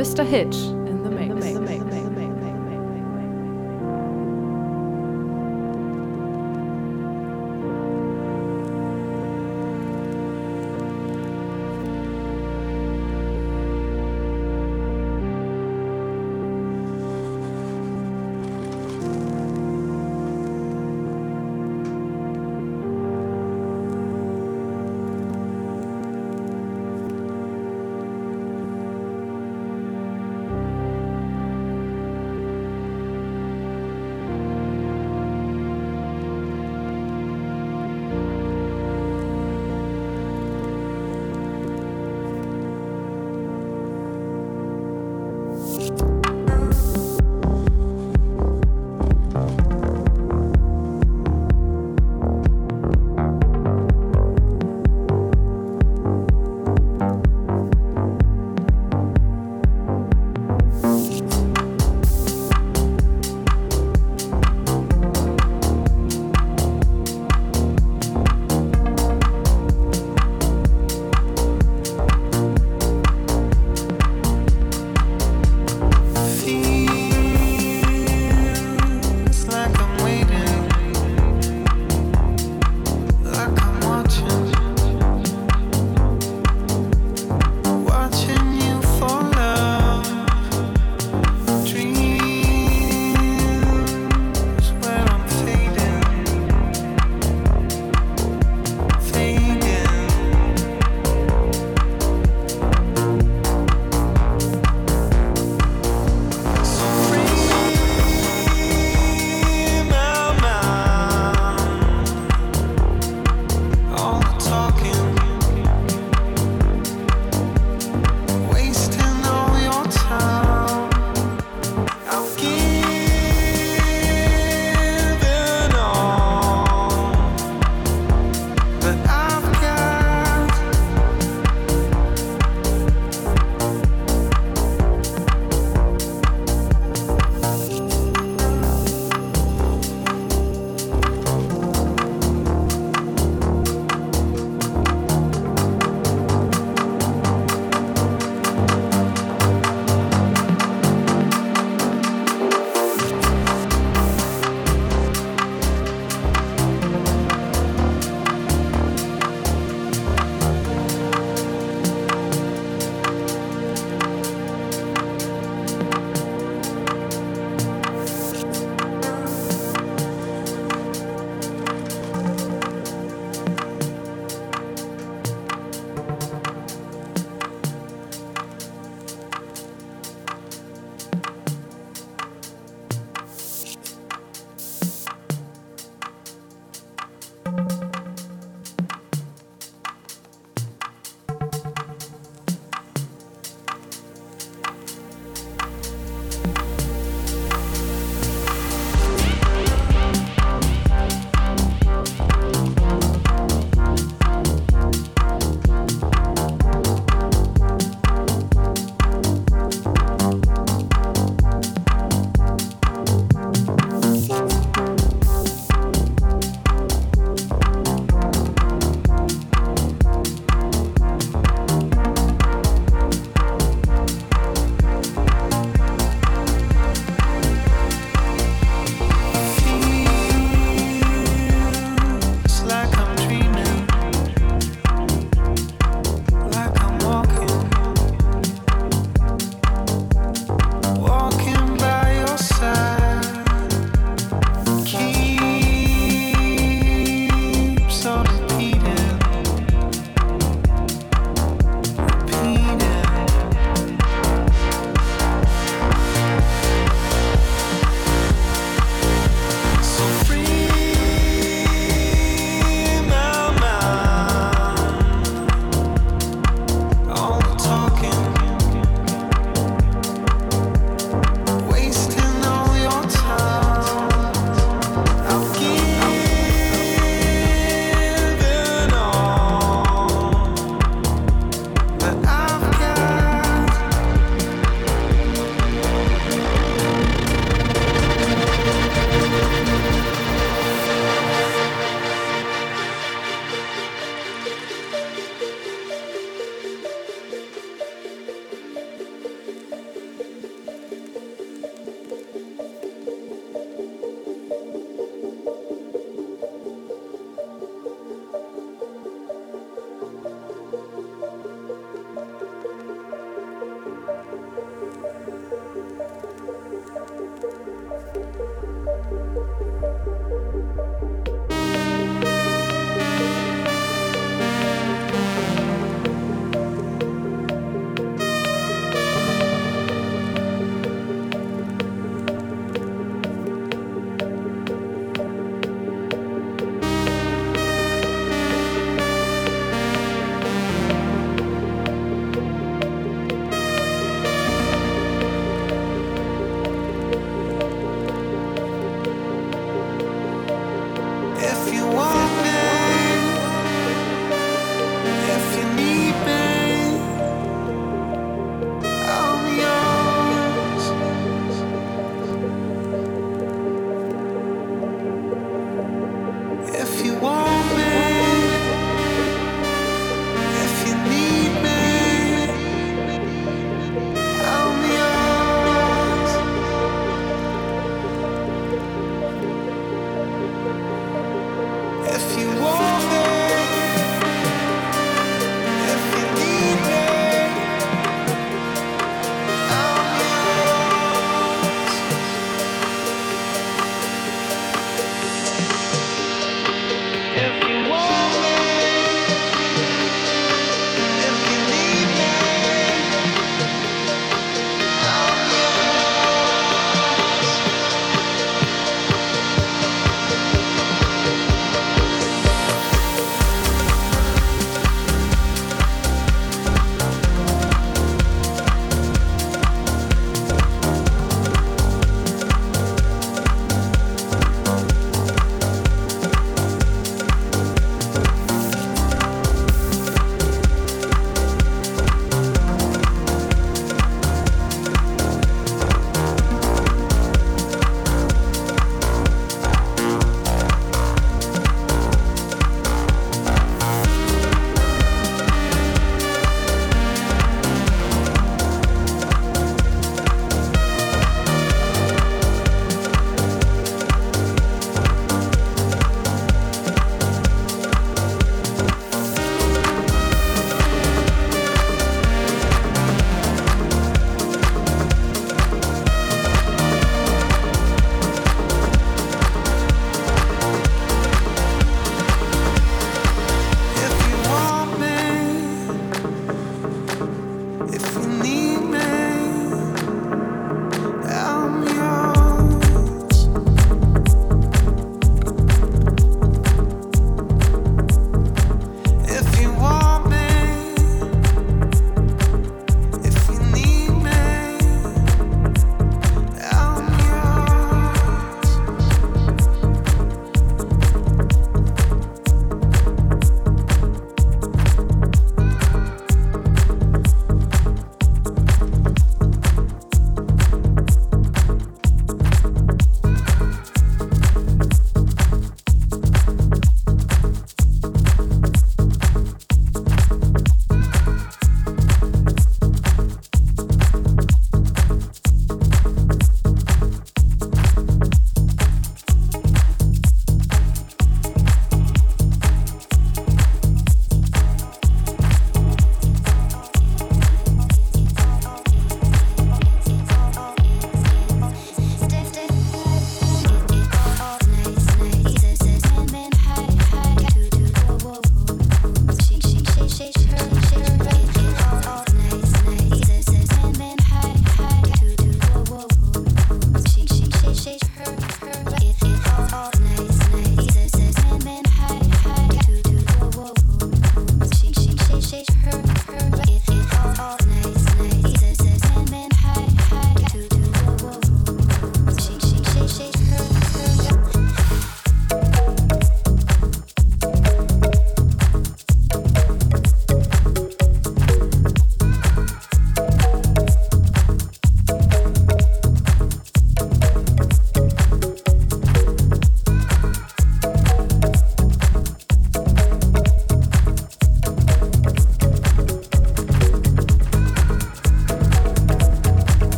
Mr. Hitch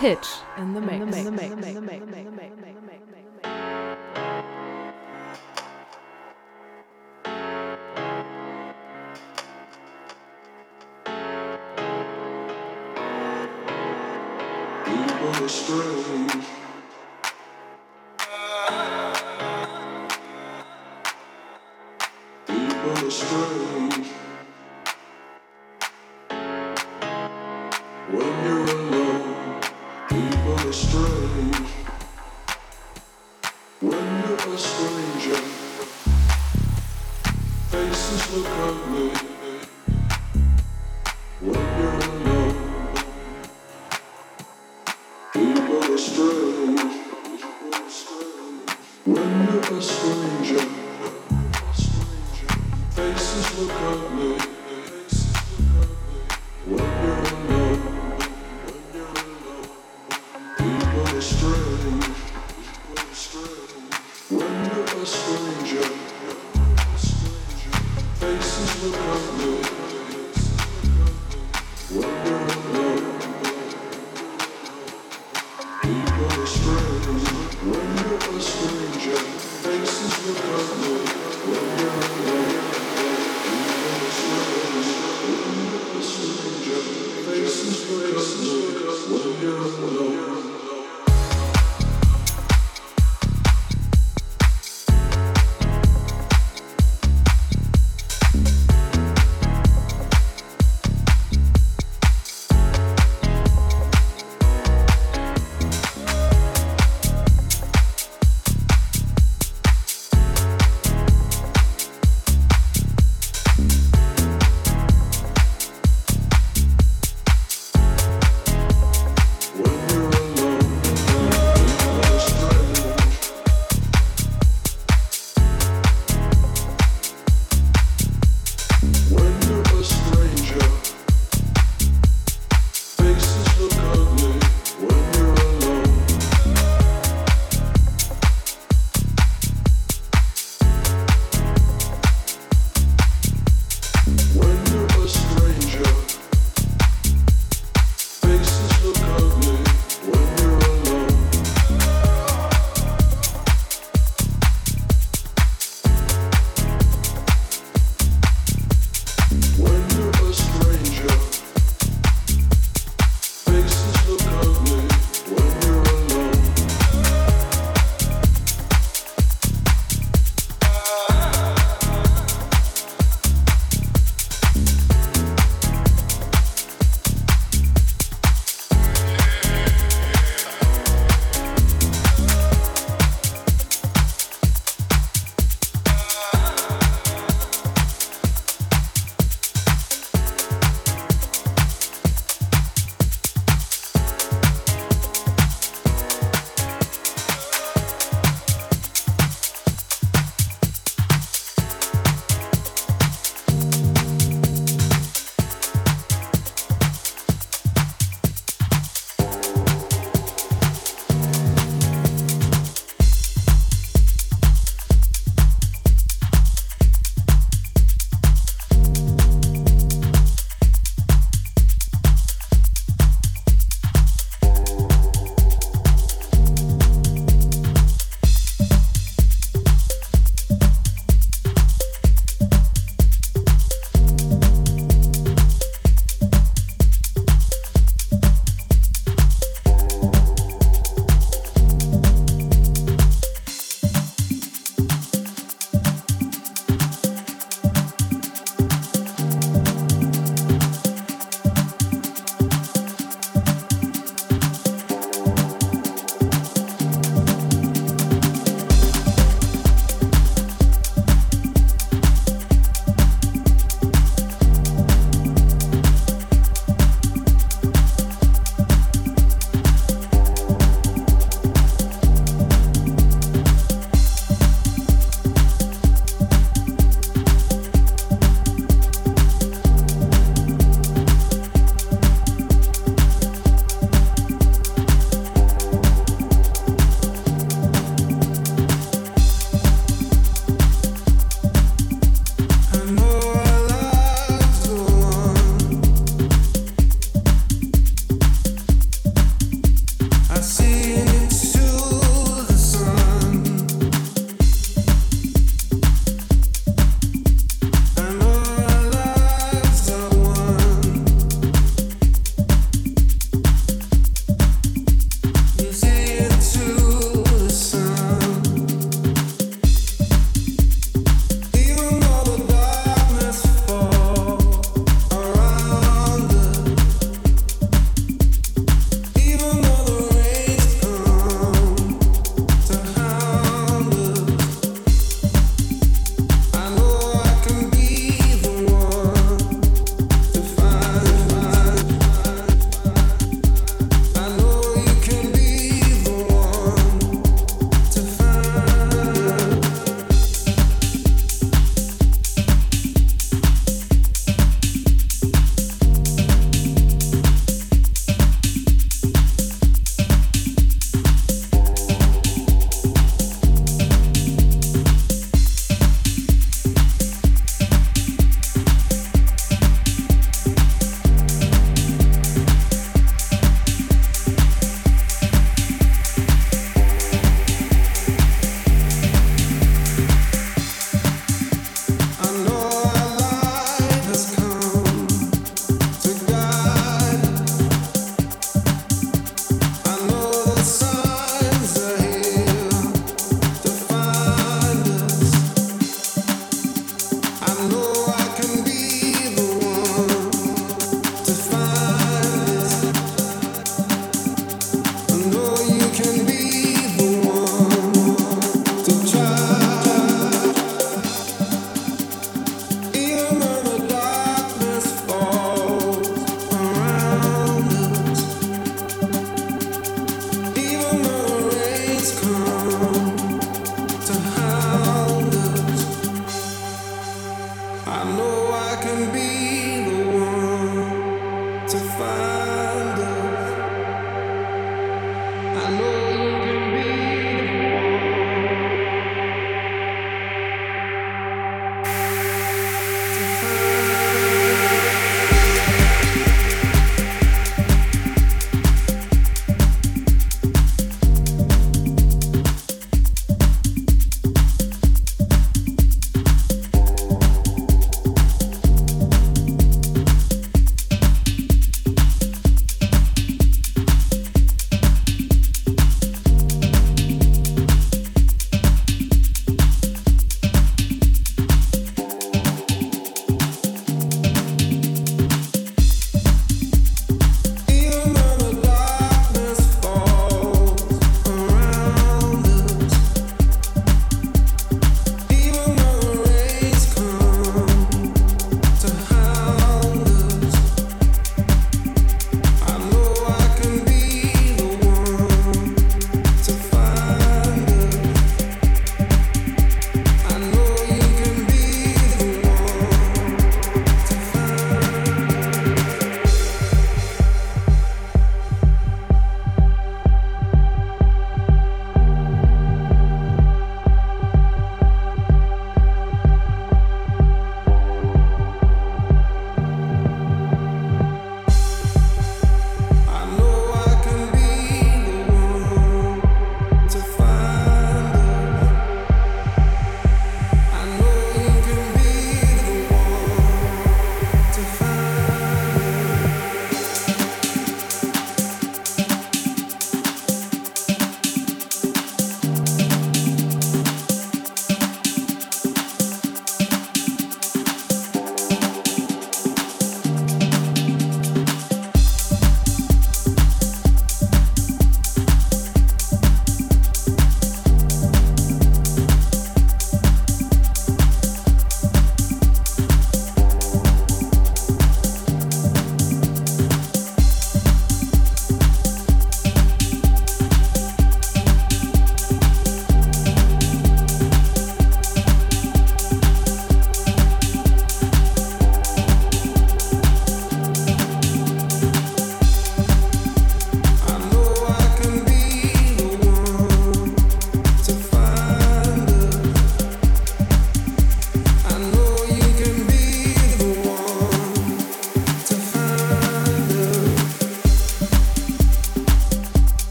hitch in the mix. In the mix. In the mix. Strange.